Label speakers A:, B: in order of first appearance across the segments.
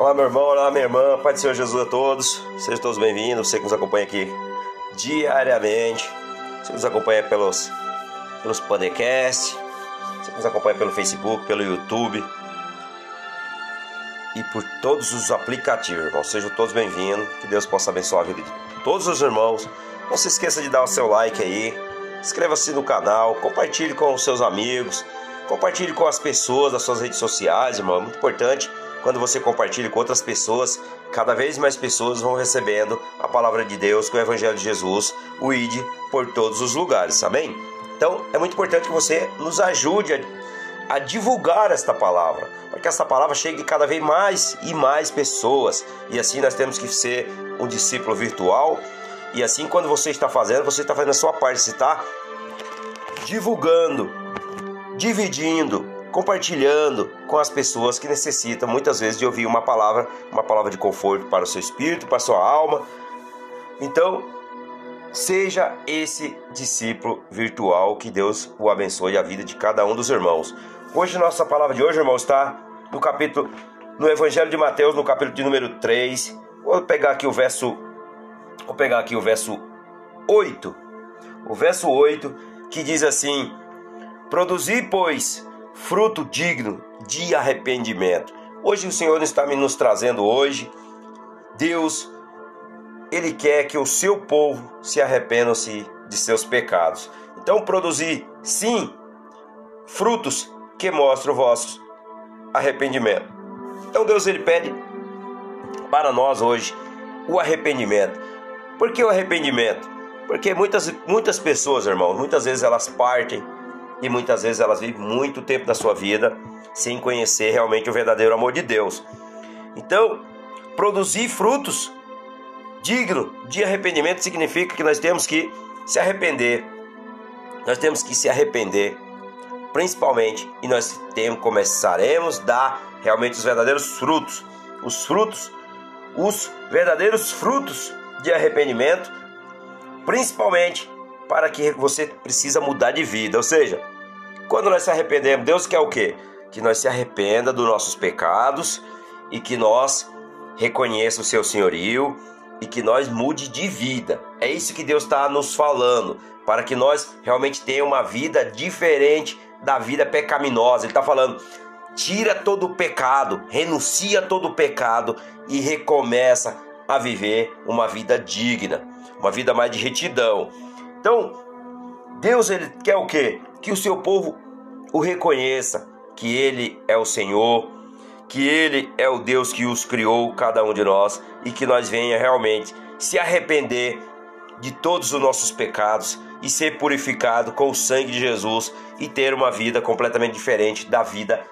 A: Olá, meu irmão, olá, minha irmã, Pai do Senhor Jesus a todos. Sejam todos bem-vindos. Você que nos acompanha aqui diariamente, você que nos acompanha pelos, pelos podcasts, você que nos acompanha pelo Facebook, pelo YouTube e por todos os aplicativos, irmão. Sejam todos bem-vindos. Que Deus possa abençoar a vida de todos os irmãos. Não se esqueça de dar o seu like aí, inscreva-se no canal, compartilhe com os seus amigos, compartilhe com as pessoas das suas redes sociais, irmão. É muito importante quando você compartilha com outras pessoas, cada vez mais pessoas vão recebendo a palavra de Deus, com o Evangelho de Jesus, o ID por todos os lugares, amém? Então é muito importante que você nos ajude a, a divulgar esta palavra, para que essa palavra chegue cada vez mais e mais pessoas. E assim nós temos que ser um discípulo virtual. E assim, quando você está fazendo, você está fazendo a sua parte, você está divulgando, dividindo, compartilhando com as pessoas que necessitam muitas vezes de ouvir uma palavra, uma palavra de conforto para o seu espírito, para a sua alma. Então, seja esse discípulo virtual que Deus o abençoe a vida de cada um dos irmãos. Hoje nossa palavra de hoje, irmão, está no capítulo no Evangelho de Mateus, no capítulo de número 3. Vou pegar aqui o verso Vou pegar aqui o verso 8. O verso 8 que diz assim: Produzi, pois, fruto digno de arrependimento. Hoje o Senhor está nos trazendo hoje, Deus, Ele quer que o seu povo se arrependam-se de seus pecados. Então produzir, sim, frutos que mostram o vosso arrependimento. Então Deus Ele pede para nós hoje o arrependimento. Por que o arrependimento? Porque muitas, muitas pessoas, irmãos, muitas vezes elas partem e muitas vezes elas vivem muito tempo da sua vida sem conhecer realmente o verdadeiro amor de Deus. Então, produzir frutos digno de arrependimento significa que nós temos que se arrepender. Nós temos que se arrepender, principalmente, e nós temos, começaremos a dar realmente os verdadeiros frutos. Os frutos, os verdadeiros frutos de arrependimento, principalmente para que você precisa mudar de vida. Ou seja, quando nós se arrependemos, Deus quer o quê? Que nós se arrependa dos nossos pecados e que nós reconheça o seu senhorio e que nós mude de vida. É isso que Deus está nos falando, para que nós realmente tenhamos uma vida diferente da vida pecaminosa. Ele está falando, tira todo o pecado, renuncia todo o pecado e recomeça a viver uma vida digna, uma vida mais de retidão. Então, Deus ele quer o quê? Que o seu povo o reconheça, que ele é o Senhor, que ele é o Deus que os criou, cada um de nós, e que nós venha realmente se arrepender de todos os nossos pecados e ser purificado com o sangue de Jesus e ter uma vida completamente diferente da vida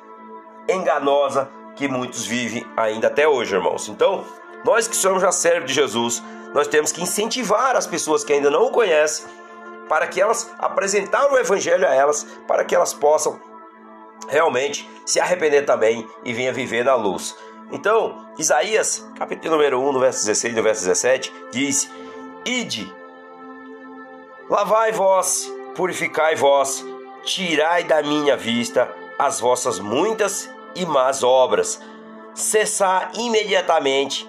A: enganosa que muitos vivem ainda até hoje, irmãos. Então, nós que somos já servos de Jesus, nós temos que incentivar as pessoas que ainda não o conhecem para que elas apresentar o evangelho a elas, para que elas possam realmente se arrepender também e venha viver na luz. Então, Isaías, capítulo número 1, no verso 16 e no verso 17, diz: Ide, lavai vós, purificai vós, tirai da minha vista as vossas muitas e más obras, cessar imediatamente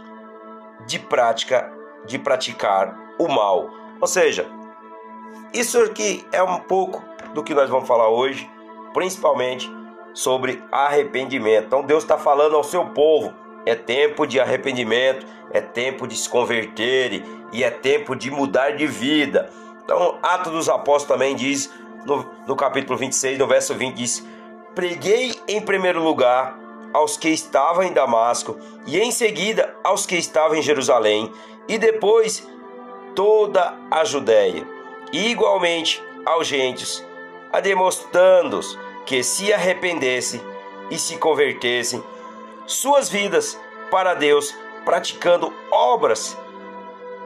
A: de prática de praticar o mal. Ou seja, isso aqui é um pouco do que nós vamos falar hoje, principalmente sobre arrependimento. Então Deus está falando ao seu povo: é tempo de arrependimento, é tempo de se converter e é tempo de mudar de vida. Então, Atos dos Apóstolos também diz, no, no capítulo 26, no verso 20, diz: Preguei em primeiro lugar aos que estavam em Damasco, e em seguida aos que estavam em Jerusalém, e depois toda a Judéia e igualmente aos gentes, a demonstrando-os que se arrependessem e se convertessem suas vidas para Deus, praticando obras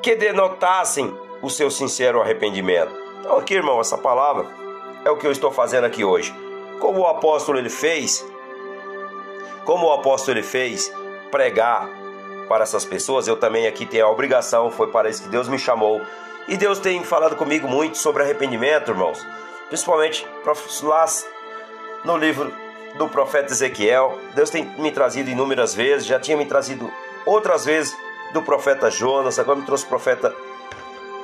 A: que denotassem o seu sincero arrependimento. Então aqui, irmão, essa palavra é o que eu estou fazendo aqui hoje. Como o apóstolo ele fez, como o apóstolo ele fez pregar para essas pessoas, eu também aqui tenho a obrigação, foi para isso que Deus me chamou e Deus tem falado comigo muito sobre arrependimento, irmãos. Principalmente lá no livro do profeta Ezequiel. Deus tem me trazido inúmeras vezes, já tinha me trazido outras vezes do profeta Jonas, agora me trouxe o profeta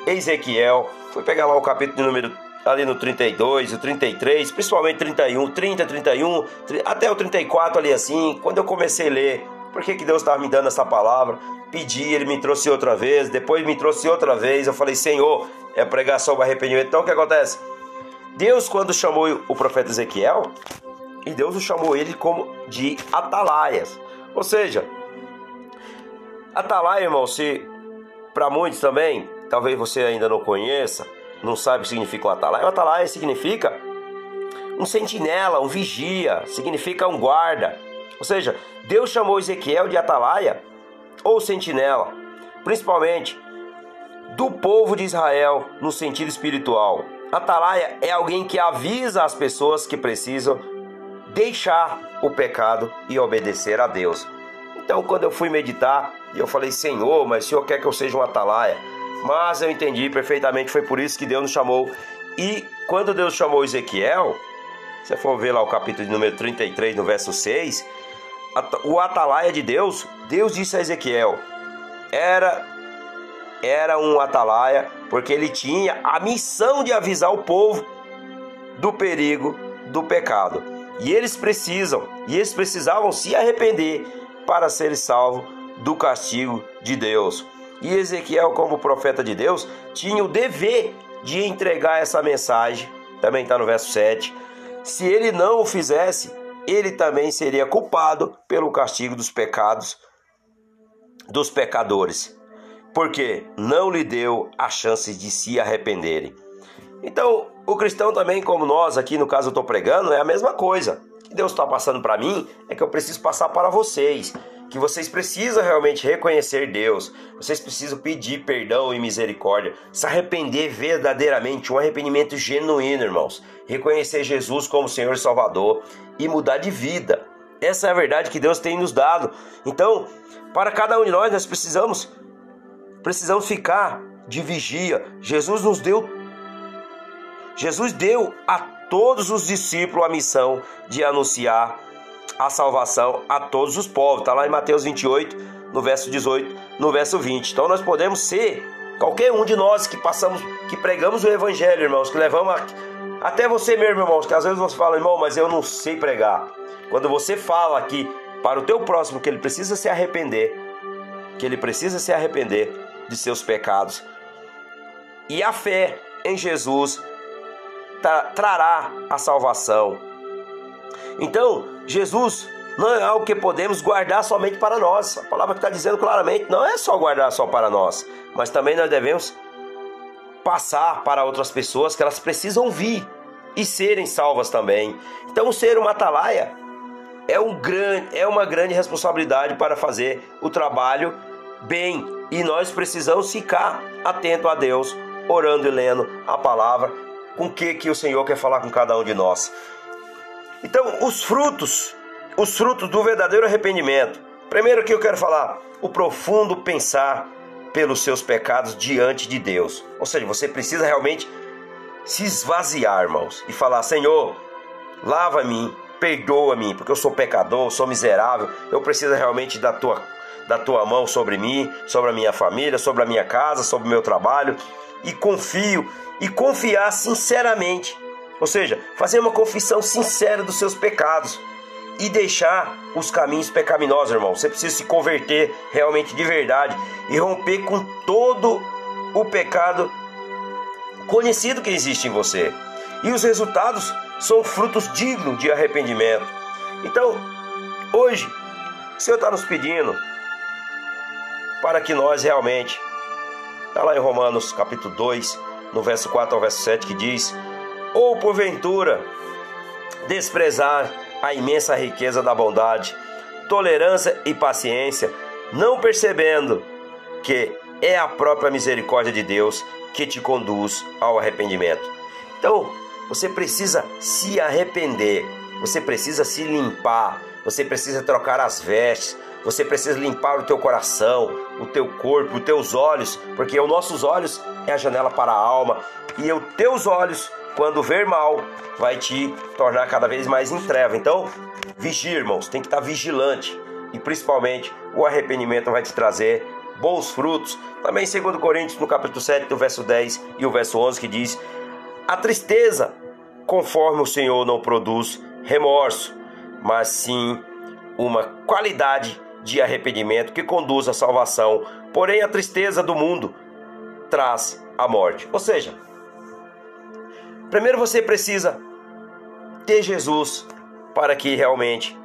A: Ezequiel. Fui pegar lá o capítulo número ali no 32, o 33, principalmente 31, 30, 31, até o 34 ali assim. Quando eu comecei a ler, por que, que Deus estava me dando essa palavra? Pedi, ele me trouxe outra vez, depois me trouxe outra vez. Eu falei, Senhor, é pregar sobre arrependimento. Então o que acontece? Deus, quando chamou o profeta Ezequiel, e Deus o chamou ele como de atalaias. Ou seja, atalaia, irmão, se para muitos também, talvez você ainda não conheça, não sabe o que significa um atalaia. O atalaia significa um sentinela, um vigia, significa um guarda. Ou seja, Deus chamou Ezequiel de atalaia ou sentinela, principalmente do povo de Israel no sentido espiritual. Atalaia é alguém que avisa as pessoas que precisam deixar o pecado e obedecer a Deus. Então, quando eu fui meditar, eu falei: Senhor, mas o Senhor quer que eu seja um atalaia? Mas eu entendi perfeitamente, foi por isso que Deus nos chamou. E quando Deus chamou Ezequiel, se você for ver lá o capítulo número 33, no verso 6, o atalaia de Deus, Deus disse a Ezequiel, era era um atalaia porque ele tinha a missão de avisar o povo do perigo do pecado. E eles precisam, e eles precisavam se arrepender para serem salvos do castigo de Deus. E Ezequiel, como profeta de Deus, tinha o dever de entregar essa mensagem, também está no verso 7. Se ele não o fizesse, ele também seria culpado pelo castigo dos pecados dos pecadores, porque não lhe deu a chance de se arrependerem. Então, o cristão também, como nós aqui no caso eu estou pregando, é a mesma coisa. O que Deus está passando para mim é que eu preciso passar para vocês que vocês precisam realmente reconhecer Deus, vocês precisam pedir perdão e misericórdia, se arrepender verdadeiramente, um arrependimento genuíno, irmãos. Reconhecer Jesus como Senhor e Salvador e mudar de vida. Essa é a verdade que Deus tem nos dado. Então, para cada um de nós, nós precisamos precisamos ficar de vigia. Jesus nos deu Jesus deu a todos os discípulos a missão de anunciar a salvação a todos os povos. Está lá em Mateus 28, no verso 18, no verso 20. Então nós podemos ser, qualquer um de nós que passamos, que pregamos o evangelho, irmãos, que levamos a, até você mesmo, irmãos, que às vezes você fala, irmão, mas eu não sei pregar. Quando você fala aqui para o teu próximo que ele precisa se arrepender, que ele precisa se arrepender de seus pecados. E a fé em Jesus tra trará a salvação. Então, Jesus não é algo que podemos guardar somente para nós. A palavra está dizendo claramente, não é só guardar só para nós, mas também nós devemos passar para outras pessoas que elas precisam vir e serem salvas também. Então, ser uma atalaia é, um grande, é uma grande responsabilidade para fazer o trabalho bem. E nós precisamos ficar atento a Deus, orando e lendo a palavra, com o que, que o Senhor quer falar com cada um de nós. Então, os frutos, os frutos do verdadeiro arrependimento. Primeiro que eu quero falar, o profundo pensar pelos seus pecados diante de Deus. Ou seja, você precisa realmente se esvaziar, irmãos, e falar: Senhor, lava-me, perdoa-me, porque eu sou pecador, sou miserável, eu preciso realmente da tua, da tua mão sobre mim, sobre a minha família, sobre a minha casa, sobre o meu trabalho, e confio, e confiar sinceramente ou seja, fazer uma confissão sincera dos seus pecados e deixar os caminhos pecaminosos, irmão. Você precisa se converter realmente de verdade e romper com todo o pecado conhecido que existe em você. E os resultados são frutos dignos de arrependimento. Então, hoje, o Senhor está nos pedindo para que nós realmente, está lá em Romanos capítulo 2, no verso 4 ao verso 7, que diz: ou porventura desprezar a imensa riqueza da bondade, tolerância e paciência, não percebendo que é a própria misericórdia de Deus que te conduz ao arrependimento. Então, você precisa se arrepender, você precisa se limpar, você precisa trocar as vestes, você precisa limpar o teu coração, o teu corpo, os teus olhos, porque os nossos olhos é a janela para a alma e os teus olhos quando ver mal, vai te tornar cada vez mais em treva. Então, vigia, irmãos, tem que estar vigilante. E principalmente, o arrependimento vai te trazer bons frutos. Também, segundo Coríntios, no capítulo 7, do verso 10 e o verso 11, que diz: A tristeza, conforme o Senhor não produz remorso, mas sim uma qualidade de arrependimento que conduz à salvação. Porém, a tristeza do mundo traz a morte. Ou seja, primeiro você precisa ter Jesus para que realmente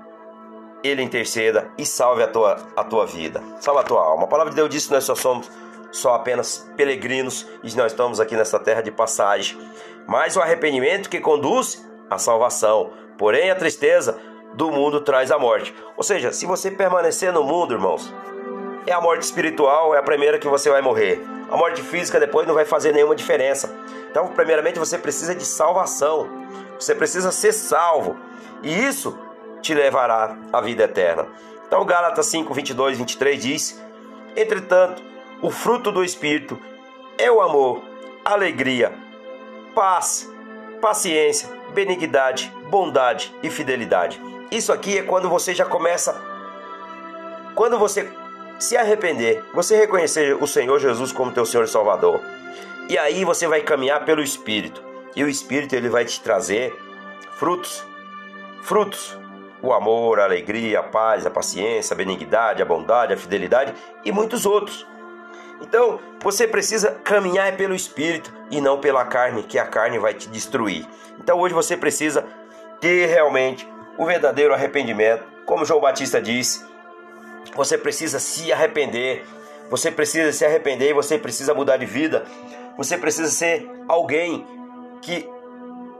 A: ele interceda e salve a tua, a tua vida, salve a tua alma. A palavra de Deus diz que nós só somos só apenas peregrinos e nós estamos aqui nessa terra de passagem. Mas o arrependimento que conduz à salvação, porém a tristeza do mundo traz a morte. Ou seja, se você permanecer no mundo, irmãos, é a morte espiritual, é a primeira que você vai morrer. A morte física depois não vai fazer nenhuma diferença. Então, primeiramente, você precisa de salvação. Você precisa ser salvo. E isso te levará à vida eterna. Então, Gálatas 5, 22, 23 diz: Entretanto, o fruto do Espírito é o amor, alegria, paz, paciência, benignidade, bondade e fidelidade. Isso aqui é quando você já começa. Quando você se arrepender, você reconhecer o Senhor Jesus como teu Senhor e Salvador. E aí você vai caminhar pelo Espírito. E o Espírito ele vai te trazer frutos. Frutos. O amor, a alegria, a paz, a paciência, a benignidade, a bondade, a fidelidade e muitos outros. Então, você precisa caminhar pelo Espírito e não pela carne, que a carne vai te destruir. Então, hoje você precisa ter realmente o verdadeiro arrependimento. Como João Batista disse, você precisa se arrepender. Você precisa se arrepender você precisa mudar de vida. Você precisa ser alguém que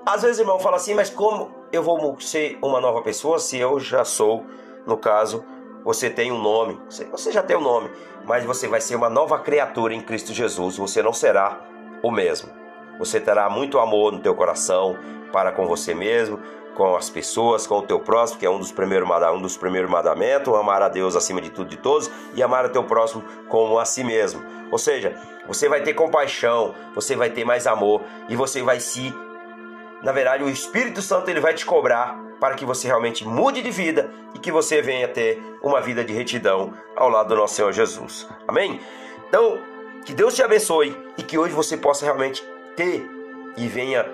A: às vezes, irmão, fala assim, mas como eu vou ser uma nova pessoa se eu já sou, no caso, você tem um nome, você já tem um nome, mas você vai ser uma nova criatura em Cristo Jesus, você não será o mesmo. Você terá muito amor no teu coração para com você mesmo, com as pessoas, com o teu próximo, que é um dos primeiros, um dos primeiros mandamentos, amar a Deus acima de tudo e de todos e amar o teu próximo como a si mesmo. Ou seja, você vai ter compaixão, você vai ter mais amor e você vai se na verdade, o Espírito Santo ele vai te cobrar para que você realmente mude de vida e que você venha ter uma vida de retidão ao lado do nosso Senhor Jesus. Amém? Então, que Deus te abençoe e que hoje você possa realmente ter e venha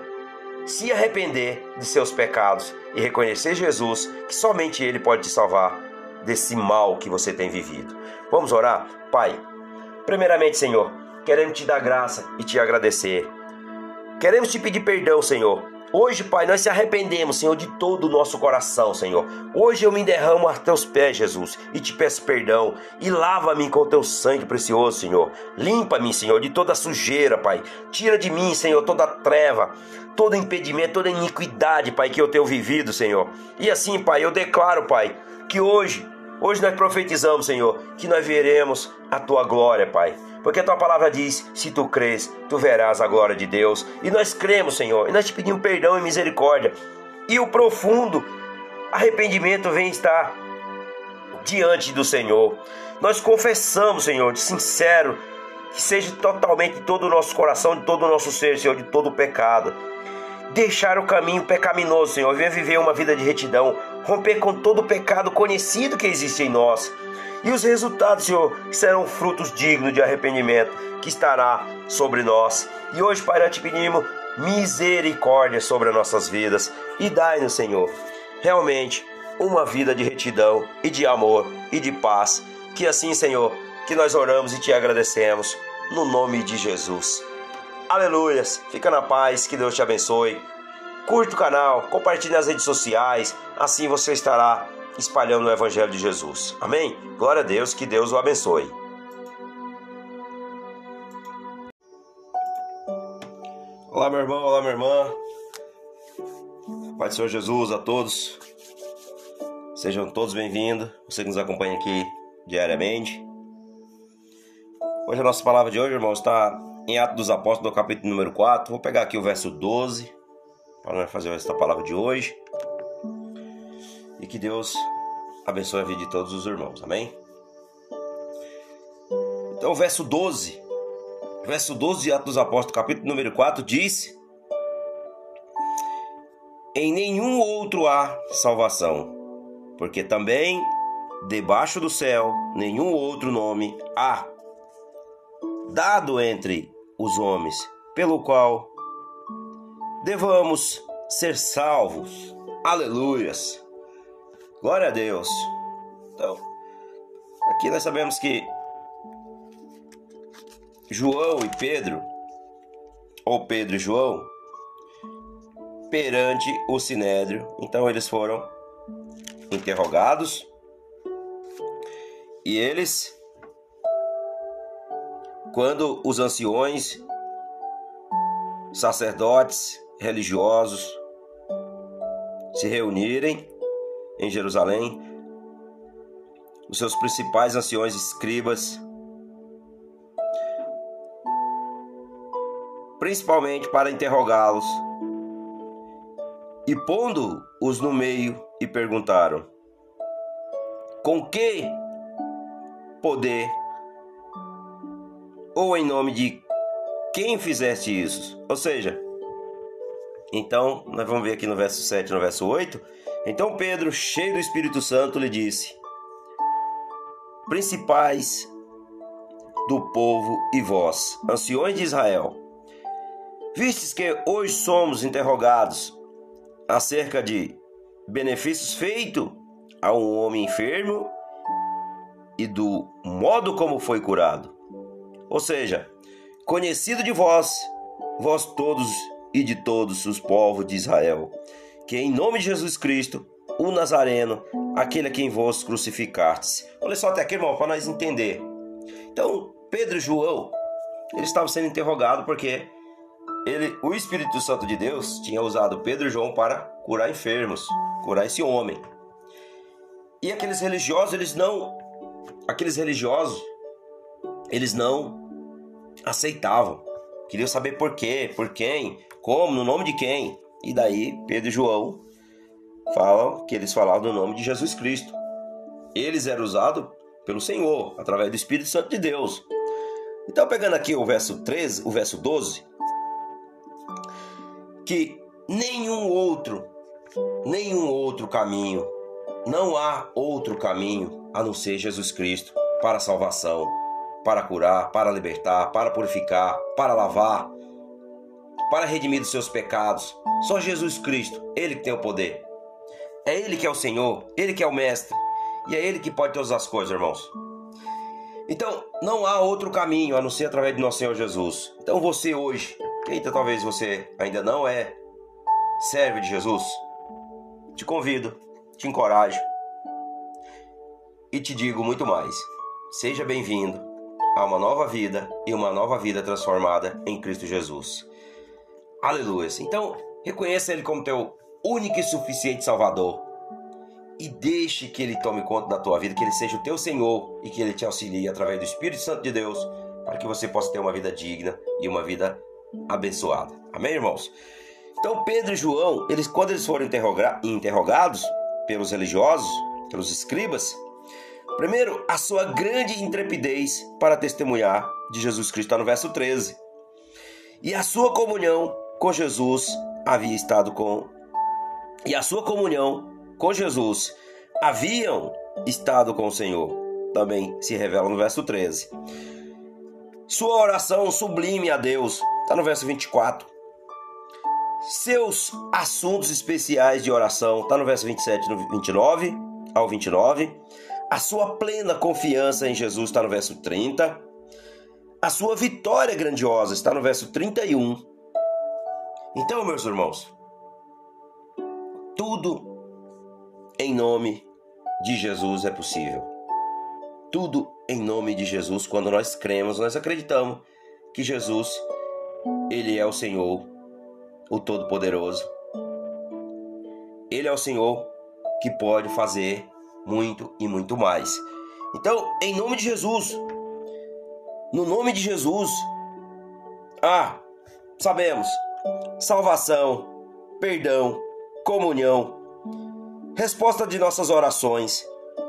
A: se arrepender de seus pecados e reconhecer Jesus, que somente Ele pode te salvar desse mal que você tem vivido. Vamos orar? Pai, primeiramente, Senhor, queremos te dar graça e te agradecer. Queremos te pedir perdão, Senhor. Hoje, Pai, nós se arrependemos, Senhor, de todo o nosso coração, Senhor. Hoje eu me derramo a teus pés, Jesus, e te peço perdão. E lava-me com teu sangue precioso, Senhor. Limpa-me, Senhor, de toda sujeira, Pai. Tira de mim, Senhor, toda treva todo impedimento, toda iniquidade, Pai, que eu tenho vivido, Senhor. E assim, Pai, eu declaro, Pai, que hoje, hoje nós profetizamos, Senhor, que nós veremos a tua glória, Pai. Porque a tua palavra diz: se tu crês, tu verás a glória de Deus. E nós cremos, Senhor, e nós te pedimos perdão e misericórdia. E o profundo arrependimento vem estar diante do Senhor. Nós confessamos, Senhor, de sincero, que seja totalmente de todo o nosso coração, de todo o nosso ser, Senhor, de todo o pecado deixar o caminho pecaminoso, Senhor, venha viver uma vida de retidão, romper com todo o pecado conhecido que existe em nós. E os resultados, Senhor, serão frutos dignos de arrependimento que estará sobre nós. E hoje, Pai, nós te pedimos misericórdia sobre as nossas vidas e dai-nos, Senhor, realmente uma vida de retidão e de amor e de paz. Que assim, Senhor, que nós oramos e te agradecemos no nome de Jesus. Aleluias. Fica na paz, que Deus te abençoe. Curte o canal, compartilhe nas redes sociais, assim você estará espalhando o Evangelho de Jesus. Amém? Glória a Deus, que Deus o abençoe. Olá, meu irmão, olá, minha irmã. Pai do Senhor Jesus a todos. Sejam todos bem-vindos. Você que nos acompanha aqui diariamente. Hoje a nossa palavra de hoje, irmão, está em Atos dos Apóstolos, no capítulo número 4. Vou pegar aqui o verso 12 para nós fazer esta palavra de hoje. Que Deus abençoe a vida de todos os irmãos. Amém? Então, verso 12. Verso 12 de Atos dos Apóstolos, capítulo número 4, diz: em nenhum outro há salvação, porque também debaixo do céu nenhum outro nome há dado entre os homens, pelo qual devamos ser salvos. Aleluias. Glória a Deus. Então, aqui nós sabemos que João e Pedro, ou Pedro e João, perante o sinédrio, então eles foram interrogados e eles, quando os anciões, sacerdotes, religiosos se reunirem em Jerusalém, os seus principais anciões escribas, principalmente para interrogá-los, e pondo-os no meio, e perguntaram: Com que poder ou em nome de quem fizeste isso? Ou seja, então, nós vamos ver aqui no verso 7 no verso 8. Então Pedro, cheio do Espírito Santo, lhe disse: Principais do povo e vós, anciões de Israel, vistes que hoje somos interrogados acerca de benefícios feitos a um homem enfermo e do modo como foi curado. Ou seja, conhecido de vós, vós todos e de todos os povos de Israel, que em nome de Jesus Cristo, o Nazareno, aquele a quem vos crucificastes. Olha só até aqui, irmão, para nós entender. Então, Pedro e João, eles estavam sendo interrogados porque ele, o Espírito Santo de Deus tinha usado Pedro e João para curar enfermos, curar esse homem. E aqueles religiosos, eles não aqueles religiosos, eles não aceitavam. Queriam saber por quê, por quem, como, no nome de quem? E daí Pedro e João falam que eles falavam no nome de Jesus Cristo. Eles eram usados pelo Senhor, através do Espírito Santo de Deus. Então, pegando aqui o verso 13, o verso 12, que nenhum outro, nenhum outro caminho, não há outro caminho a não ser Jesus Cristo para a salvação, para curar, para libertar, para purificar, para lavar, para redimir dos seus pecados. Só Jesus Cristo, Ele que tem o poder. É Ele que é o Senhor, Ele que é o Mestre. E é Ele que pode todas as coisas, irmãos. Então, não há outro caminho a não ser através de nosso Senhor Jesus. Então, você hoje, eita, talvez você ainda não é servo de Jesus, te convido, te encorajo e te digo muito mais. Seja bem-vindo a uma nova vida e uma nova vida transformada em Cristo Jesus. Aleluia. Então, reconheça Ele como teu único e suficiente Salvador. E deixe que Ele tome conta da tua vida, que Ele seja o teu Senhor e que Ele te auxilie através do Espírito Santo de Deus para que você possa ter uma vida digna e uma vida abençoada. Amém, irmãos? Então, Pedro e João, eles, quando eles foram interrogados pelos religiosos, pelos escribas, primeiro, a sua grande intrepidez para testemunhar de Jesus Cristo, está no verso 13. E a sua comunhão com Jesus havia estado com e a sua comunhão com Jesus haviam estado com o Senhor. Também se revela no verso 13. Sua oração sublime a Deus, está no verso 24. Seus assuntos especiais de oração, está no verso 27 no 29 ao 29. A sua plena confiança em Jesus está no verso 30. A sua vitória grandiosa está no verso 31 então, meus irmãos, tudo em nome de Jesus é possível. Tudo em nome de Jesus, quando nós cremos, nós acreditamos que Jesus, ele é o Senhor, o Todo-Poderoso. Ele é o Senhor que pode fazer muito e muito mais. Então, em nome de Jesus, no nome de Jesus, ah, sabemos salvação, perdão, comunhão, resposta de nossas orações,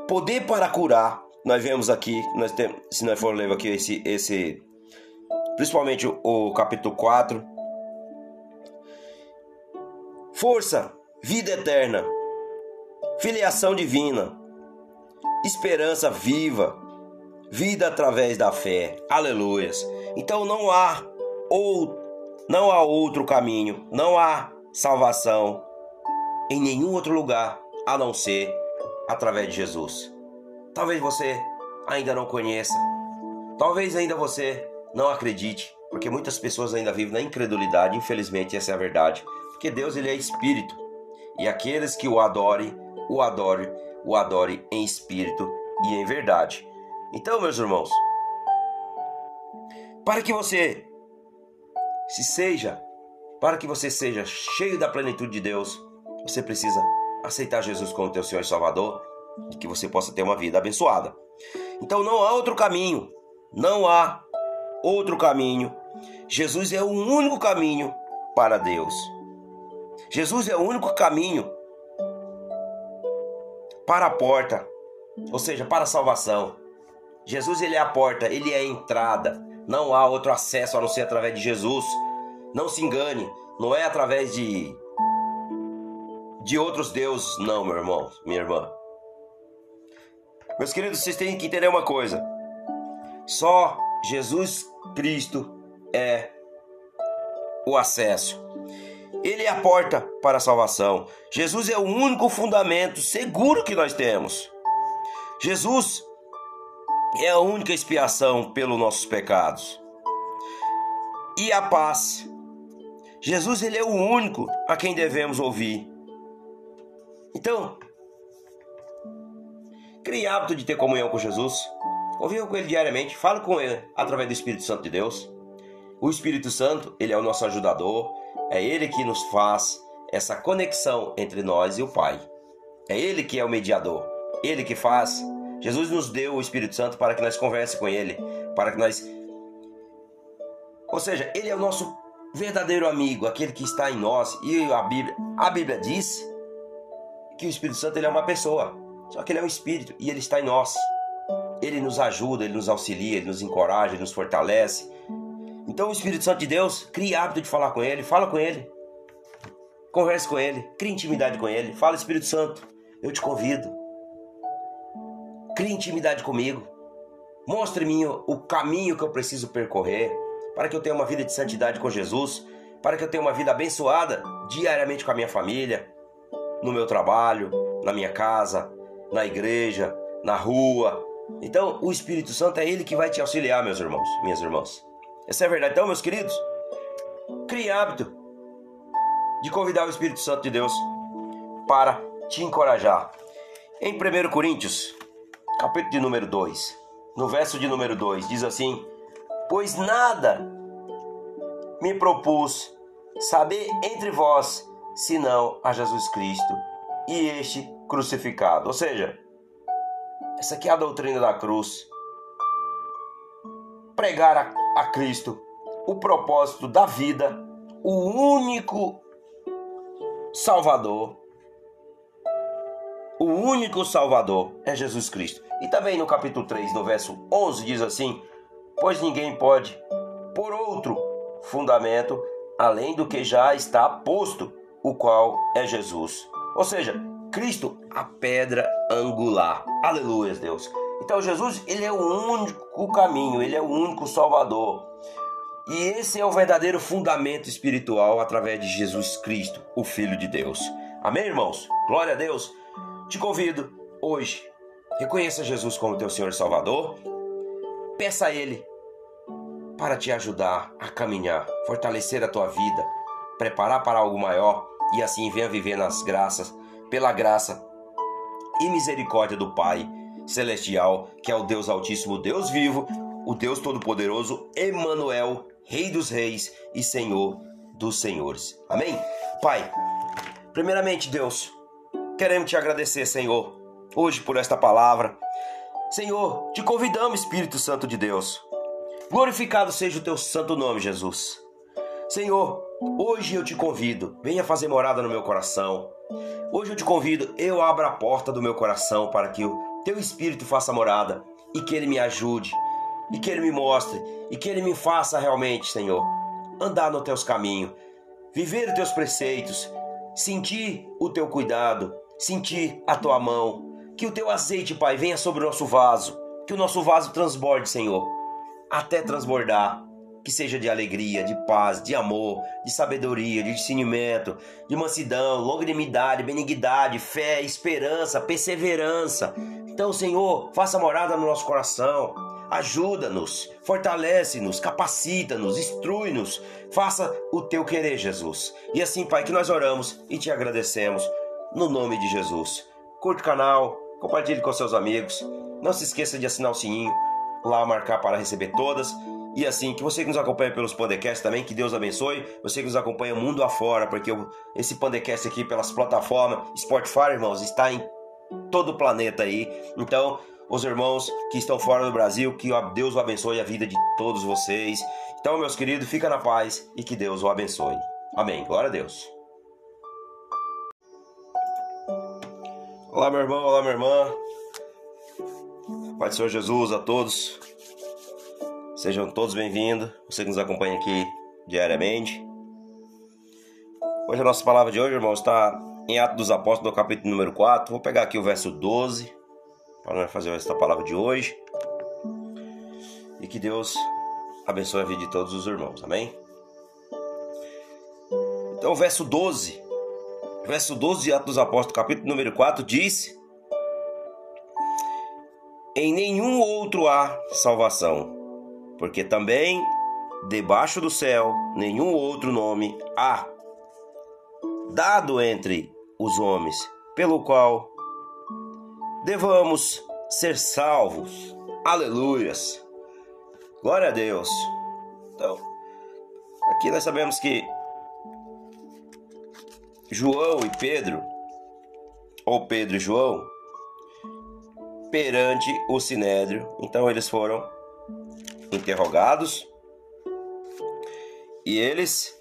A: poder para curar. Nós vemos aqui, nós temos, se nós for ler aqui esse, esse principalmente o, o capítulo 4. Força vida eterna, filiação divina, esperança viva, vida através da fé. Aleluias. Então não há ou não há outro caminho, não há salvação em nenhum outro lugar a não ser através de Jesus. Talvez você ainda não conheça, talvez ainda você não acredite, porque muitas pessoas ainda vivem na incredulidade, infelizmente essa é a verdade, porque Deus ele é espírito, e aqueles que o adorem, o adorem, o adorem em espírito e em verdade. Então, meus irmãos, para que você se seja, para que você seja cheio da plenitude de Deus, você precisa aceitar Jesus como teu Senhor e Salvador e que você possa ter uma vida abençoada. Então não há outro caminho, não há outro caminho. Jesus é o único caminho para Deus. Jesus é o único caminho para a porta, ou seja, para a salvação. Jesus ele é a porta, ele é a entrada. Não há outro acesso a não ser através de Jesus. Não se engane, não é através de de outros deuses, não, meu irmão, minha irmã. Meus queridos, vocês têm que entender uma coisa. Só Jesus Cristo é o acesso. Ele é a porta para a salvação. Jesus é o único fundamento seguro que nós temos. Jesus é a única expiação pelos nossos pecados. E a paz. Jesus ele é o único a quem devemos ouvir. Então, crie hábito de ter comunhão com Jesus. Conviva com Ele diariamente. Fale com Ele através do Espírito Santo de Deus. O Espírito Santo, Ele é o nosso ajudador. É Ele que nos faz essa conexão entre nós e o Pai. É Ele que é o mediador. Ele que faz. Jesus nos deu o Espírito Santo para que nós converse com Ele. Para que nós... Ou seja, Ele é o nosso verdadeiro amigo, aquele que está em nós. E a Bíblia, a Bíblia diz que o Espírito Santo ele é uma pessoa, só que ele é um espírito e ele está em nós. Ele nos ajuda, ele nos auxilia, ele nos encoraja, ele nos fortalece. Então o Espírito Santo de Deus cria hábito de falar com ele, fala com ele. Converse com ele, crie intimidade com ele. Fala, Espírito Santo, eu te convido. Crie intimidade comigo. Mostre-me o caminho que eu preciso percorrer para que eu tenha uma vida de santidade com Jesus, para que eu tenha uma vida abençoada diariamente com a minha família, no meu trabalho, na minha casa, na igreja, na rua. Então, o Espírito Santo é ele que vai te auxiliar, meus irmãos, minhas irmãs. Essa é a verdade. Então, meus queridos, crie hábito de convidar o Espírito Santo de Deus para te encorajar. Em 1 Coríntios, capítulo de número 2, no verso de número 2, diz assim: Pois nada me propus saber entre vós senão a Jesus Cristo e este crucificado. Ou seja, essa aqui é a doutrina da cruz. Pregar a, a Cristo o propósito da vida, o único Salvador. O único Salvador é Jesus Cristo. E também no capítulo 3, no verso 11, diz assim: Pois ninguém pode por outro fundamento além do que já está posto o qual é Jesus. Ou seja, Cristo, a pedra angular. Aleluia, Deus. Então Jesus, ele é o único caminho, ele é o único salvador. E esse é o verdadeiro fundamento espiritual através de Jesus Cristo, o filho de Deus. Amém, irmãos? Glória a Deus. Te convido hoje, reconheça Jesus como teu Senhor e Salvador. Peça a ele para te ajudar a caminhar, fortalecer a tua vida, preparar para algo maior e assim venha viver nas graças, pela graça e misericórdia do Pai celestial, que é o Deus Altíssimo, Deus vivo, o Deus Todo-Poderoso, Emanuel, Rei dos Reis e Senhor dos Senhores. Amém? Pai, primeiramente, Deus, queremos te agradecer, Senhor, hoje por esta palavra. Senhor, te convidamos, Espírito Santo de Deus. Glorificado seja o teu santo nome, Jesus. Senhor, hoje eu te convido, venha fazer morada no meu coração. Hoje eu te convido, eu abro a porta do meu coração para que o teu Espírito faça morada e que ele me ajude, e que ele me mostre, e que ele me faça realmente, Senhor, andar nos teus caminhos, viver os teus preceitos, sentir o teu cuidado, sentir a tua mão. Que o teu azeite, Pai, venha sobre o nosso vaso. Que o nosso vaso transborde, Senhor, até transbordar. Que seja de alegria, de paz, de amor, de sabedoria, de discernimento, de mansidão, longanimidade, benignidade, fé, esperança, perseverança. Então, Senhor, faça morada no nosso coração. Ajuda-nos, fortalece-nos, capacita-nos, instrui-nos. Faça o teu querer, Jesus. E assim, Pai, que nós oramos e te agradecemos no nome de Jesus. Curte o canal, compartilhe com seus amigos. Não se esqueça de assinar o sininho, lá marcar para receber todas. E assim, que você que nos acompanha pelos podcasts também, que Deus abençoe. Você que nos acompanha mundo afora, porque esse podcast aqui pelas plataformas Spotify, irmãos, está em todo o planeta aí. Então, os irmãos que estão fora do Brasil, que Deus o abençoe a vida de todos vocês. Então, meus queridos, fica na paz e que Deus o abençoe. Amém. Glória a Deus. Olá, meu irmão, olá, minha irmã. Pai do Senhor Jesus a todos. Sejam todos bem-vindos. Você que nos acompanha aqui diariamente. Hoje a nossa palavra de hoje, irmão, está em Atos dos Apóstolos, no capítulo número 4. Vou pegar aqui o verso 12 para fazer esta palavra de hoje. E que Deus abençoe a vida de todos os irmãos. Amém? Então, o verso 12. Verso 12 de Atos dos Apóstolos, capítulo número 4, diz: Em nenhum outro há salvação, porque também debaixo do céu nenhum outro nome há dado entre os homens, pelo qual devamos ser salvos. Aleluias. Glória a Deus. Então, aqui nós sabemos que João e Pedro, ou Pedro e João, perante o sinédrio, então eles foram interrogados e eles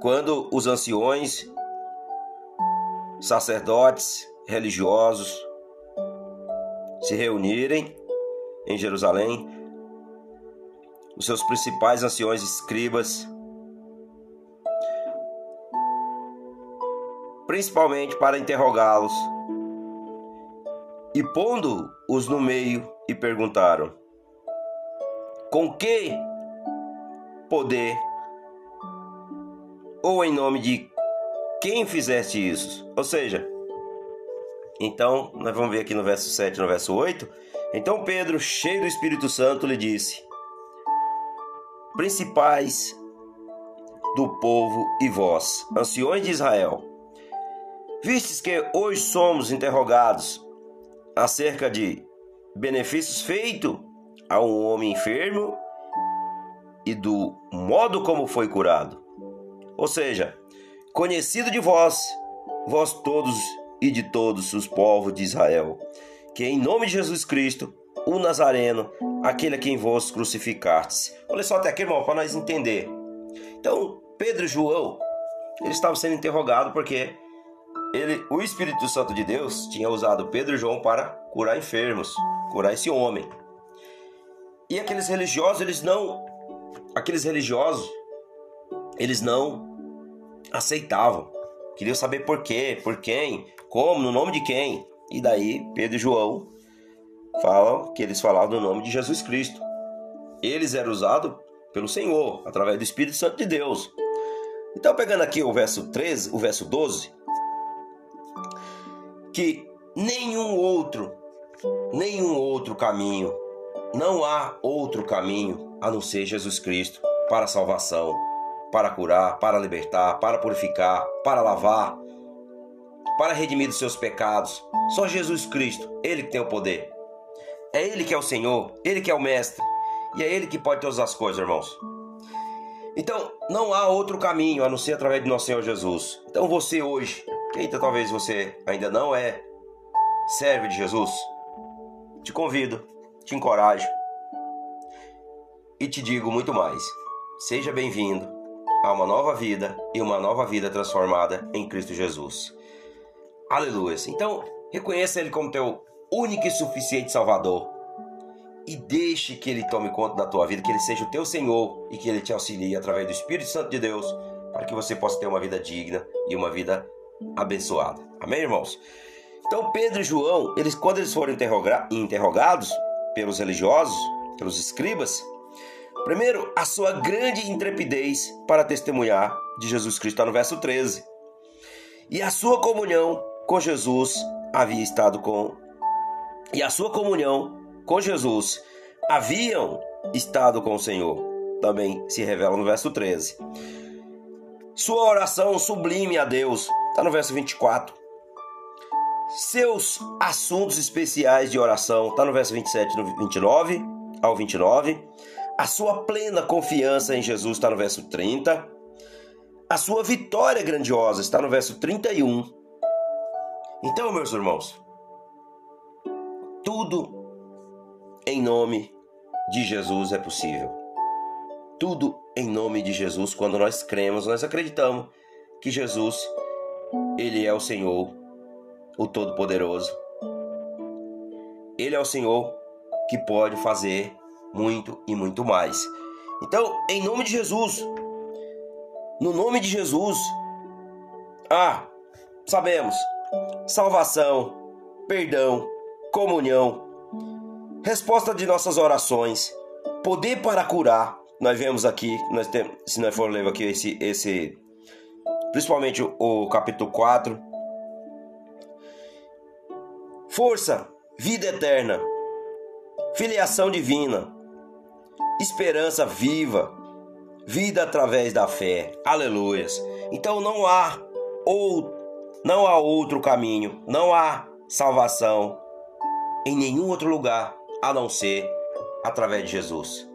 A: quando os anciões, sacerdotes, religiosos se reunirem em Jerusalém, os seus principais anciões escribas, principalmente para interrogá-los, e pondo-os no meio, e perguntaram: Com que poder ou em nome de quem fizeste isso? Ou seja, então, nós vamos ver aqui no verso 7 no verso 8. Então Pedro, cheio do Espírito Santo, lhe disse: Principais do povo e vós, anciões de Israel, vistes que hoje somos interrogados acerca de benefícios feitos a um homem enfermo e do modo como foi curado. Ou seja, conhecido de vós, vós todos e de todos os povos de Israel, que em nome de Jesus Cristo, o Nazareno, aquele a quem vós crucificastes. Olha só até aqui, irmão, para nós entender. Então, Pedro e João, eles estavam sendo interrogados porque ele, o Espírito Santo de Deus tinha usado Pedro e João para curar enfermos, curar esse homem. E aqueles religiosos, eles não, aqueles religiosos, eles não aceitavam. Queriam saber por quê, por quem, como, no nome de quem. E daí Pedro e João falam que eles falavam no nome de Jesus Cristo. Eles eram usados pelo Senhor, através do Espírito Santo de Deus. Então, pegando aqui o verso 13, o verso 12, que nenhum outro, nenhum outro caminho, não há outro caminho a não ser Jesus Cristo para a salvação para curar, para libertar, para purificar, para lavar, para redimir dos seus pecados. Só Jesus Cristo, Ele que tem o poder. É Ele que é o Senhor, Ele que é o Mestre, e é Ele que pode todas as coisas, irmãos. Então, não há outro caminho a não ser através de nosso Senhor Jesus. Então, você hoje, que ainda talvez você ainda não é servo de Jesus, te convido, te encorajo e te digo muito mais. Seja bem-vindo a uma nova vida e uma nova vida transformada em Cristo Jesus. Aleluia. Então, reconheça Ele como teu único e suficiente Salvador. E deixe que Ele tome conta da tua vida, que Ele seja o teu Senhor e que Ele te auxilie através do Espírito Santo de Deus para que você possa ter uma vida digna e uma vida abençoada. Amém, irmãos? Então, Pedro e João, eles, quando eles foram interrogados pelos religiosos, pelos escribas, primeiro, a sua grande intrepidez para testemunhar de Jesus Cristo, está no verso 13. E a sua comunhão com Jesus havia estado com. E a sua comunhão com Jesus haviam estado com o Senhor. Também se revela no verso 13. Sua oração sublime a Deus, está no verso 24. Seus assuntos especiais de oração, está no verso 27 e 29 ao 29. A sua plena confiança em Jesus está no verso 30. A sua vitória grandiosa está no verso 31. Então, meus irmãos, tudo em nome de Jesus é possível. Tudo em nome de Jesus, quando nós cremos, nós acreditamos que Jesus, ele é o Senhor, o Todo-Poderoso. Ele é o Senhor que pode fazer muito e muito mais. Então, em nome de Jesus, no nome de Jesus, ah, sabemos, salvação, perdão, comunhão, resposta de nossas orações, poder para curar. Nós vemos aqui, nós temos, se nós for ler aqui esse, esse principalmente o, capítulo 4, força, vida eterna, filiação divina, esperança viva, vida através da fé. Aleluias. Então não há ou não há outro caminho, não há salvação em nenhum outro lugar a não ser através de Jesus.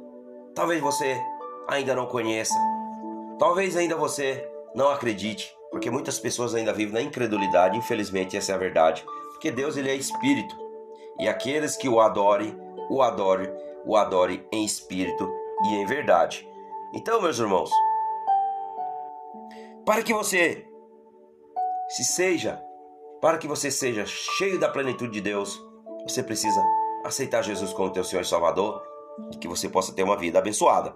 A: Talvez você ainda não conheça, talvez ainda você não acredite, porque muitas pessoas ainda vivem na incredulidade, infelizmente essa é a verdade, porque Deus ele é espírito, e aqueles que o adorem, o adorem, o adorem em espírito e em verdade. Então, meus irmãos, para que você se seja, para que você seja cheio da plenitude de Deus, você precisa aceitar Jesus como teu Senhor e Salvador e que você possa ter uma vida abençoada.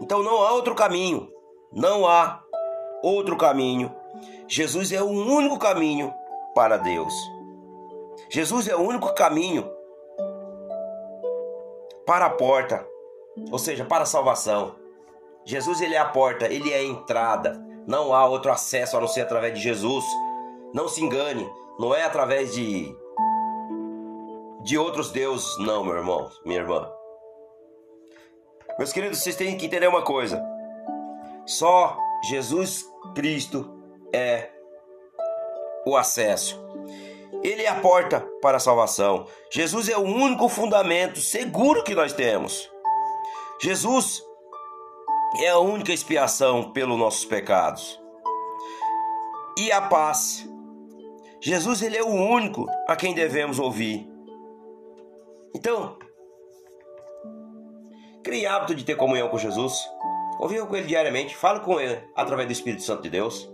A: Então não há outro caminho, não há outro caminho. Jesus é o único caminho para Deus. Jesus é o único caminho para a porta, ou seja, para a salvação. Jesus ele é a porta, ele é a entrada. Não há outro acesso a não ser através de Jesus. Não se engane, não é através de de outros deuses, não, meu irmão, minha irmã. Meus queridos, vocês têm que entender uma coisa. Só Jesus Cristo é o acesso. Ele é a porta para a salvação. Jesus é o único fundamento seguro que nós temos. Jesus é a única expiação pelos nossos pecados. E a paz. Jesus ele é o único a quem devemos ouvir. Então, crie hábito de ter comunhão com Jesus. Conviva com Ele diariamente. Fale com Ele através do Espírito Santo de Deus.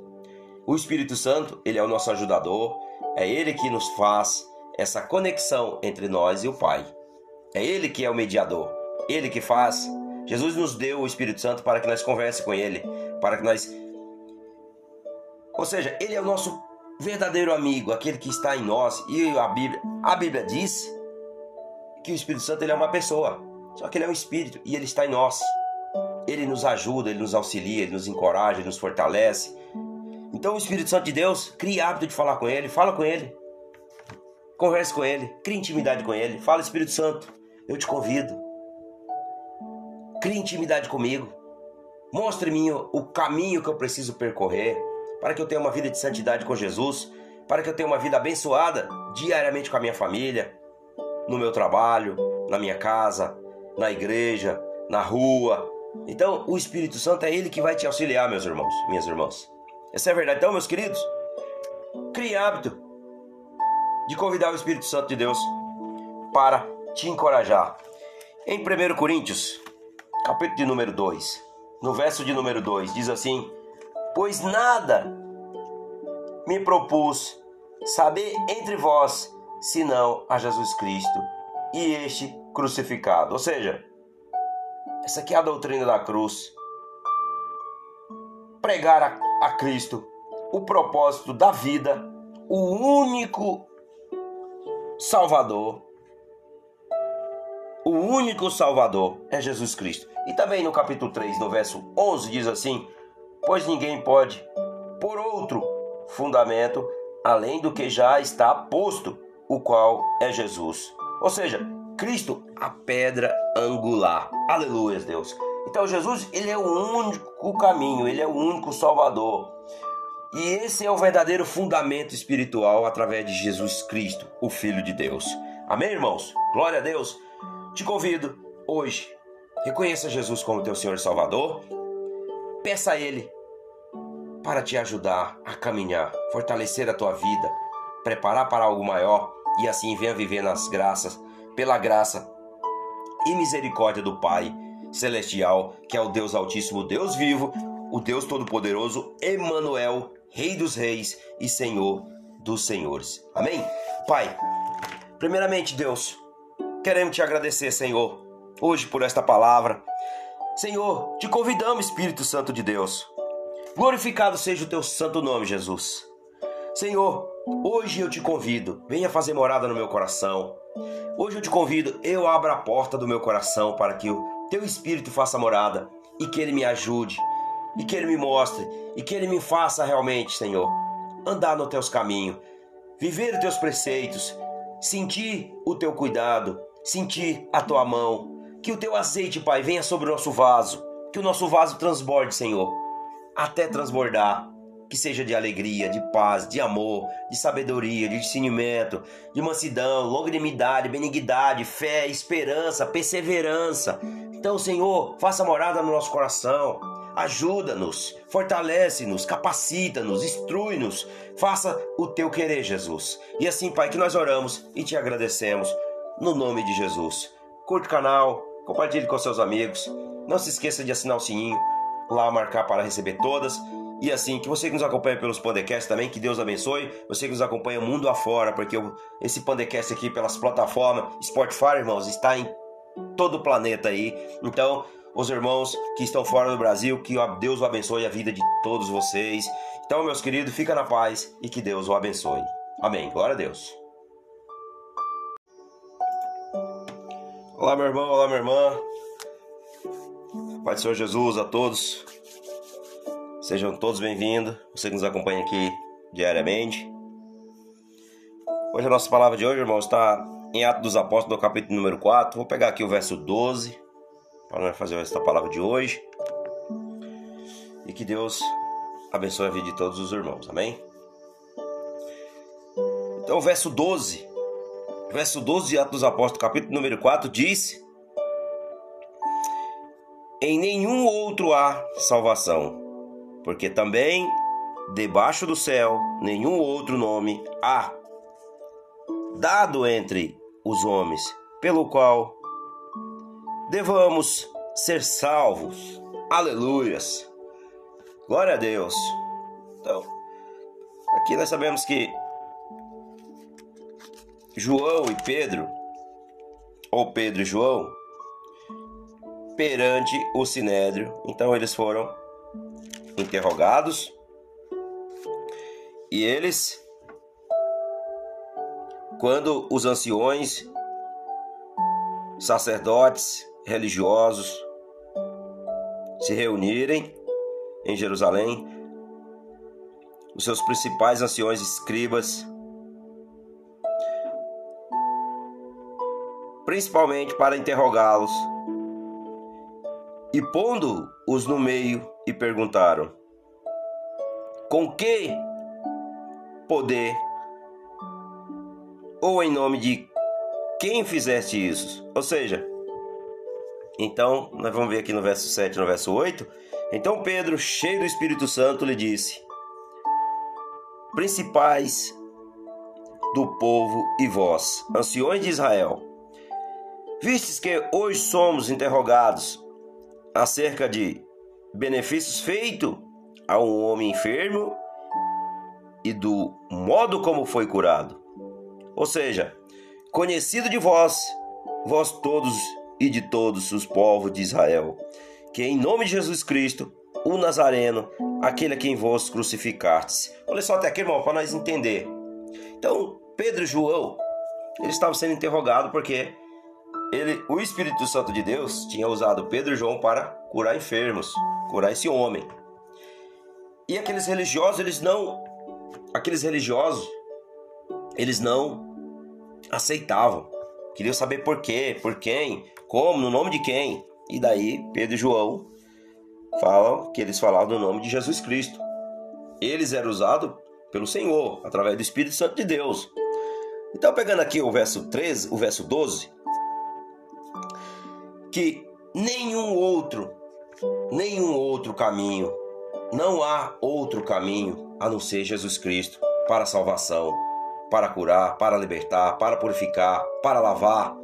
A: O Espírito Santo, Ele é o nosso ajudador. É Ele que nos faz essa conexão entre nós e o Pai. É Ele que é o mediador. Ele que faz. Jesus nos deu o Espírito Santo para que nós converse com Ele. Para que nós... Ou seja, Ele é o nosso verdadeiro amigo, aquele que está em nós. E a Bíblia, a Bíblia diz que o Espírito Santo ele é uma pessoa, só que ele é um espírito e ele está em nós. Ele nos ajuda, ele nos auxilia, ele nos encoraja, ele nos fortalece. Então o Espírito Santo de Deus, crie hábito de falar com ele, fala com ele. Converse com ele, crie intimidade com ele. Fala, Espírito Santo, eu te convido. Crie intimidade comigo. Mostre-me o caminho que eu preciso percorrer para que eu tenha uma vida de santidade com Jesus, para que eu tenha uma vida abençoada diariamente com a minha família, no meu trabalho, na minha casa, na igreja, na rua. Então, o Espírito Santo é ele que vai te auxiliar, meus irmãos, minhas irmãs. Essa é a verdade. Então, meus queridos, crie hábito de convidar o Espírito Santo de Deus para te encorajar. Em 1 Coríntios, capítulo de número 2, no verso de número 2, diz assim: Pois nada me propus saber entre vós senão a Jesus Cristo e este crucificado. Ou seja, essa aqui é a doutrina da cruz. pregar a, a Cristo, o propósito da vida, o único Salvador. O único Salvador é Jesus Cristo. E também no capítulo 3, no verso 11, diz assim: Pois ninguém pode por outro fundamento além do que já está posto, o qual é Jesus. Ou seja, Cristo, a pedra angular. Aleluia, Deus. Então Jesus, ele é o único caminho, ele é o único salvador. E esse é o verdadeiro fundamento espiritual através de Jesus Cristo, o filho de Deus. Amém, irmãos? Glória a Deus. Te convido hoje, reconheça Jesus como teu Senhor e Salvador. Peça a ele para te ajudar a caminhar, fortalecer a tua vida, preparar para algo maior e assim venha viver nas graças, pela graça e misericórdia do Pai celestial, que é o Deus Altíssimo, Deus vivo, o Deus Todo-Poderoso, Emanuel, Rei dos Reis e Senhor dos Senhores. Amém? Pai, primeiramente, Deus, queremos te agradecer, Senhor, hoje por esta palavra. Senhor, te convidamos, Espírito Santo de Deus, Glorificado seja o teu santo nome, Jesus. Senhor, hoje eu te convido, venha fazer morada no meu coração. Hoje eu te convido, eu abro a porta do meu coração para que o teu Espírito faça morada e que ele me ajude, e que ele me mostre, e que ele me faça realmente, Senhor, andar nos teus caminhos, viver os teus preceitos, sentir o teu cuidado, sentir a tua mão. Que o teu azeite, Pai, venha sobre o nosso vaso, que o nosso vaso transborde, Senhor até transbordar. Que seja de alegria, de paz, de amor, de sabedoria, de discernimento, de mansidão, longanimidade, benignidade, fé, esperança, perseverança. Então, Senhor, faça morada no nosso coração. Ajuda-nos, fortalece-nos, capacita-nos, instrui-nos. Faça o teu querer, Jesus. E assim, Pai, que nós oramos e te agradecemos no nome de Jesus. Curte o canal, compartilhe com seus amigos. Não se esqueça de assinar o sininho lá marcar para receber todas. E assim, que você que nos acompanha pelos podcasts também, que Deus abençoe. Você que nos acompanha mundo afora, porque esse podcast aqui pelas plataformas Spotify, irmãos, está em todo o planeta aí. Então, os irmãos que estão fora do Brasil, que Deus o abençoe a vida de todos vocês. Então, meus queridos, fica na paz e que Deus o abençoe. Amém. Glória a Deus. Olá, meu irmão, olá, minha irmã. Pai do Senhor Jesus a todos. Sejam todos bem-vindos. Você que nos acompanha aqui diariamente. Hoje a nossa palavra de hoje, irmão, está em Atos dos Apóstolos, no capítulo número 4. Vou pegar aqui o verso 12 para nós fazer esta palavra de hoje. E que Deus abençoe a vida de todos os irmãos. Amém? Então, o verso 12. Verso 12 de Atos dos Apóstolos, capítulo número 4, diz em nenhum outro há salvação, porque também debaixo do céu nenhum outro nome há dado entre os homens, pelo qual devamos ser salvos. Aleluias. Glória a Deus. Então, aqui nós sabemos que João e Pedro, ou Pedro e João, perante o sinédrio. Então eles foram interrogados. E eles, quando os anciões, sacerdotes, religiosos se reunirem em Jerusalém, os seus principais anciões escribas, principalmente para interrogá-los e pondo-os no meio, e perguntaram: Com que poder ou em nome de quem fizeste isso? Ou seja, então, nós vamos ver aqui no verso 7 no verso 8. Então Pedro, cheio do Espírito Santo, lhe disse: Principais do povo e vós, anciões de Israel, vistes que hoje somos interrogados acerca de benefícios feitos a um homem enfermo e do modo como foi curado. Ou seja, conhecido de vós, vós todos e de todos os povos de Israel, que em nome de Jesus Cristo, o Nazareno, aquele a quem vos crucificastes. Olha só até aqui, irmão, para nós entender. Então, Pedro e João, eles estavam sendo interrogados porque ele, o Espírito Santo de Deus tinha usado Pedro e João para curar enfermos, curar esse homem. E aqueles religiosos, eles não aqueles religiosos, eles não aceitavam. Queriam saber por quê, por quem, como, no nome de quem. E daí Pedro e João falam que eles falavam no nome de Jesus Cristo. Eles eram usados pelo Senhor, através do Espírito Santo de Deus. Então, pegando aqui o verso 13, o verso 12, que nenhum outro, nenhum outro caminho, não há outro caminho a não ser Jesus Cristo para a salvação, para curar, para libertar, para purificar, para lavar,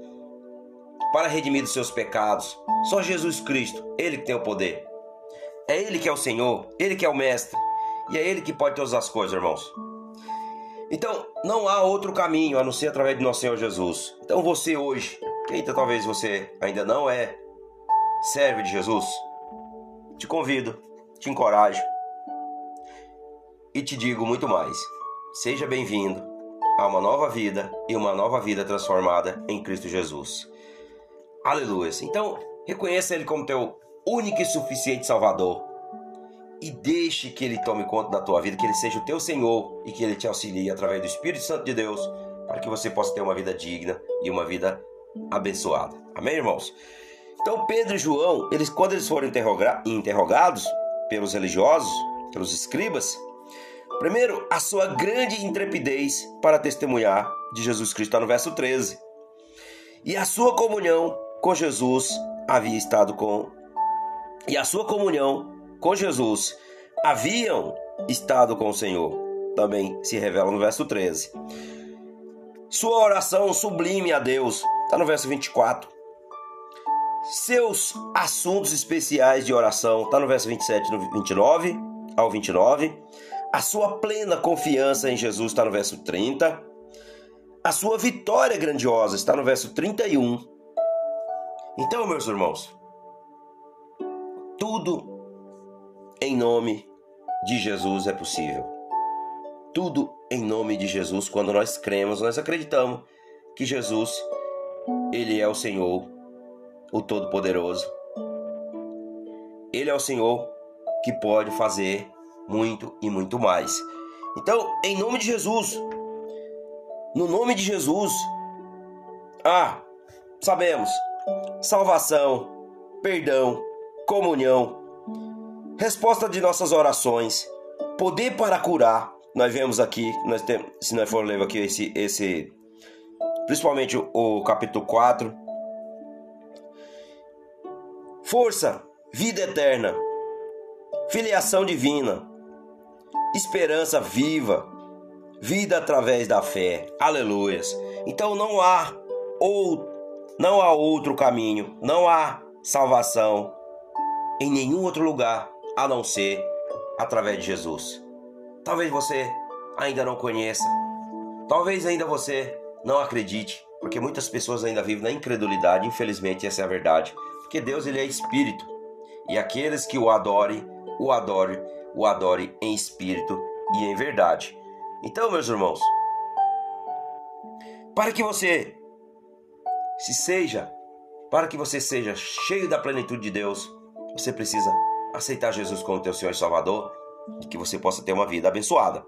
A: para redimir os seus pecados. Só Jesus Cristo, Ele que tem o poder. É Ele que é o Senhor, Ele que é o Mestre, e é Ele que pode todas as coisas, irmãos. Então, não há outro caminho a não ser através de nosso Senhor Jesus. Então, você hoje, que talvez você ainda não é servo de Jesus, te convido, te encorajo e te digo muito mais. Seja bem-vindo a uma nova vida e uma nova vida transformada em Cristo Jesus. Aleluia. Então, reconheça Ele como teu único e suficiente Salvador e deixe que Ele tome conta da tua vida, que Ele seja o teu Senhor e que Ele te auxilie através do Espírito Santo de Deus para que você possa ter uma vida digna e uma vida abençoada. Amém, irmãos? Então, Pedro e João, eles, quando eles foram interrogados pelos religiosos, pelos escribas, primeiro, a sua grande intrepidez para testemunhar de Jesus Cristo, está no verso 13. E a sua comunhão com Jesus havia estado com. E a sua comunhão com Jesus haviam estado com o Senhor. Também se revela no verso 13. Sua oração sublime a Deus, está no verso 24. Seus assuntos especiais de oração, está no verso 27 no 29 ao 29. A sua plena confiança em Jesus está no verso 30. A sua vitória grandiosa está no verso 31. Então, meus irmãos, tudo em nome de Jesus é possível. Tudo em nome de Jesus, quando nós cremos, nós acreditamos que Jesus, ele é o Senhor, o Todo-Poderoso. Ele é o Senhor que pode fazer muito e muito mais. Então, em nome de Jesus, no nome de Jesus, ah, sabemos, salvação, perdão, comunhão, resposta de nossas orações, poder para curar. Nós vemos aqui, nós temos, se nós for ler aqui esse, esse principalmente o, capítulo 4. Força, vida eterna, filiação divina, esperança viva, vida através da fé. Aleluias. Então não há ou não há outro caminho, não há salvação em nenhum outro lugar a não ser através de Jesus. Talvez você ainda não conheça, talvez ainda você não acredite, porque muitas pessoas ainda vivem na incredulidade, infelizmente essa é a verdade. Porque Deus ele é espírito, e aqueles que o adorem, o adorem, o adorem em espírito e em verdade. Então, meus irmãos, para que você se seja, para que você seja cheio da plenitude de Deus, você precisa aceitar Jesus como teu Senhor e Salvador e que você possa ter uma vida abençoada.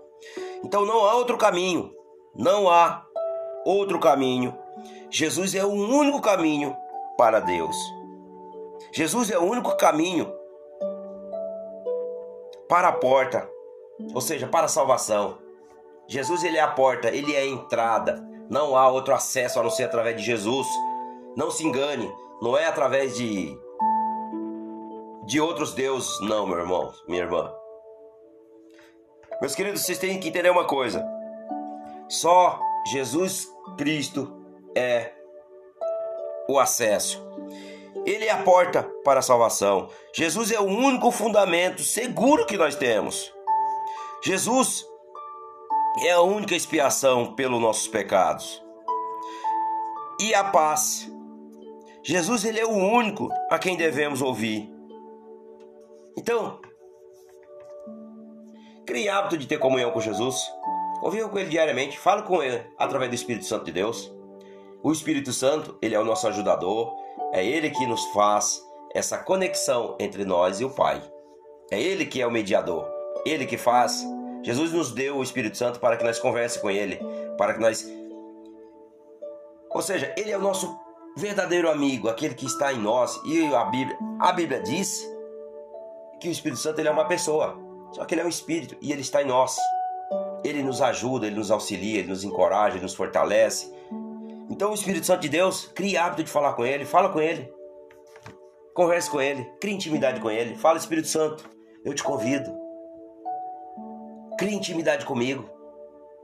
A: Então não há outro caminho, não há outro caminho. Jesus é o único caminho para Deus. Jesus é o único caminho para a porta, ou seja, para a salvação. Jesus ele é a porta, ele é a entrada. Não há outro acesso a não ser através de Jesus. Não se engane, não é através de de outros deuses, não, meu irmão, minha irmã. Meus queridos, vocês têm que entender uma coisa. Só Jesus Cristo é o acesso. Ele é a porta para a salvação. Jesus é o único fundamento seguro que nós temos. Jesus é a única expiação pelos nossos pecados. E a paz. Jesus ele é o único a quem devemos ouvir. Então, Crie hábito de ter comunhão com Jesus. Conviva com Ele diariamente. Fale com Ele através do Espírito Santo de Deus. O Espírito Santo, Ele é o nosso ajudador. É Ele que nos faz essa conexão entre nós e o Pai. É Ele que é o mediador. Ele que faz. Jesus nos deu o Espírito Santo para que nós converse com Ele, para que nós. Ou seja, Ele é o nosso verdadeiro amigo, aquele que está em nós. E a Bíblia, a Bíblia diz que o Espírito Santo ele é uma pessoa, só que ele é um espírito e ele está em nós. Ele nos ajuda, ele nos auxilia, ele nos encoraja, ele nos fortalece. Então o Espírito Santo de Deus cria hábito de falar com ele, fala com ele. Converse com ele, crie intimidade com ele. Fala Espírito Santo, eu te convido. Crie intimidade comigo.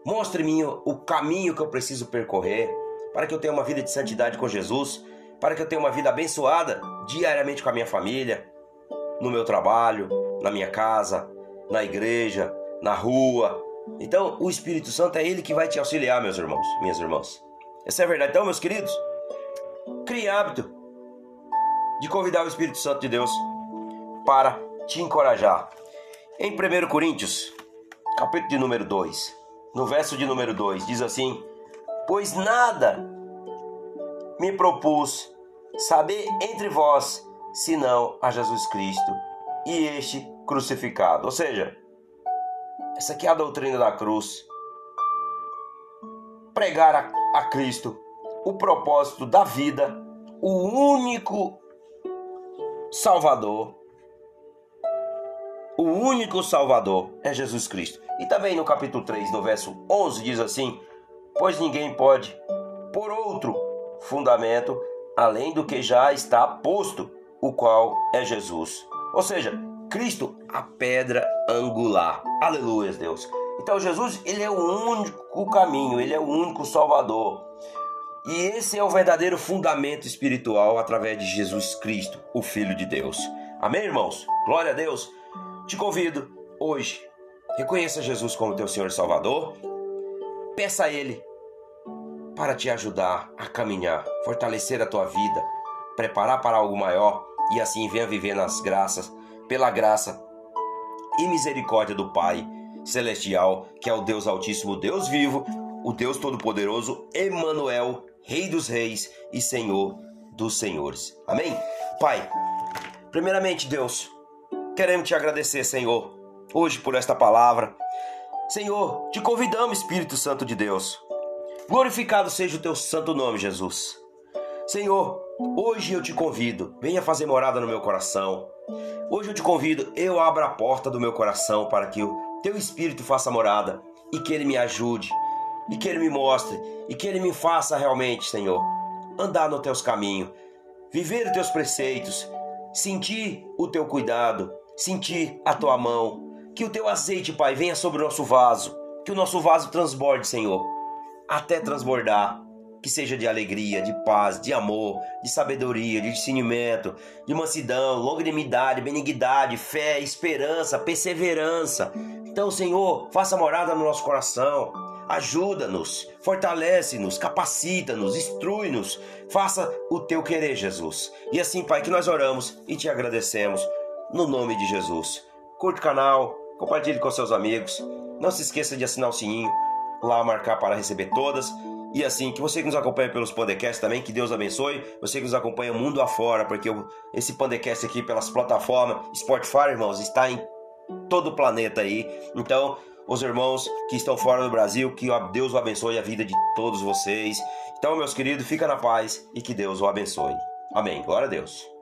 A: Mostre-me o caminho que eu preciso percorrer para que eu tenha uma vida de santidade com Jesus, para que eu tenha uma vida abençoada diariamente com a minha família, no meu trabalho, na minha casa, na igreja, na rua. Então, o Espírito Santo é ele que vai te auxiliar, meus irmãos, minhas irmãs. Essa é a verdade. Então, meus queridos, crie hábito de convidar o Espírito Santo de Deus para te encorajar. Em 1 Coríntios, capítulo de número 2, no verso de número 2, diz assim: Pois nada me propus saber entre vós senão a Jesus Cristo e este crucificado. Ou seja, essa aqui é a doutrina da cruz. Pregar a, a Cristo, o propósito da vida, o único Salvador. O único Salvador é Jesus Cristo. E também no capítulo 3, no verso 11, diz assim: Pois ninguém pode por outro fundamento além do que já está posto, o qual é Jesus. Ou seja, Cristo, a pedra angular. Aleluia, Deus. Então Jesus, ele é o único caminho, ele é o único salvador. E esse é o verdadeiro fundamento espiritual através de Jesus Cristo, o Filho de Deus. Amém, irmãos? Glória a Deus. Te convido hoje, reconheça Jesus como teu Senhor e Salvador. Peça a Ele para te ajudar a caminhar, fortalecer a tua vida, preparar para algo maior e assim venha viver nas graças, pela graça e misericórdia do Pai celestial, que é o Deus Altíssimo, Deus vivo, o Deus Todo-Poderoso, Emanuel, Rei dos Reis e Senhor dos Senhores. Amém? Pai, primeiramente, Deus, queremos te agradecer, Senhor, hoje por esta palavra. Senhor, te convidamos, Espírito Santo de Deus. Glorificado seja o teu santo nome, Jesus. Senhor, hoje eu te convido, venha fazer morada no meu coração. Hoje eu te convido, eu abro a porta do meu coração para que o teu Espírito faça morada e que ele me ajude, e que ele me mostre, e que ele me faça realmente, Senhor, andar nos teus caminhos, viver os teus preceitos, sentir o teu cuidado, sentir a tua mão. Que o teu azeite, Pai, venha sobre o nosso vaso, que o nosso vaso transborde, Senhor, até transbordar que seja de alegria, de paz, de amor, de sabedoria, de discernimento, de mansidão, longanimidade, benignidade, fé, esperança, perseverança. Então, Senhor, faça morada no nosso coração. Ajuda-nos, fortalece-nos, capacita-nos, instrui-nos. Faça o teu querer, Jesus. E assim, Pai, que nós oramos e te agradecemos no nome de Jesus. Curte o canal, compartilhe com seus amigos. Não se esqueça de assinar o sininho, lá marcar para receber todas e assim, que você que nos acompanha pelos podcasts também, que Deus abençoe. Você que nos acompanha mundo afora, porque esse podcast aqui pelas plataformas Spotify, irmãos, está em todo o planeta aí. Então, os irmãos que estão fora do Brasil, que Deus o abençoe a vida de todos vocês. Então, meus queridos, fica na paz e que Deus o abençoe. Amém. Glória a Deus.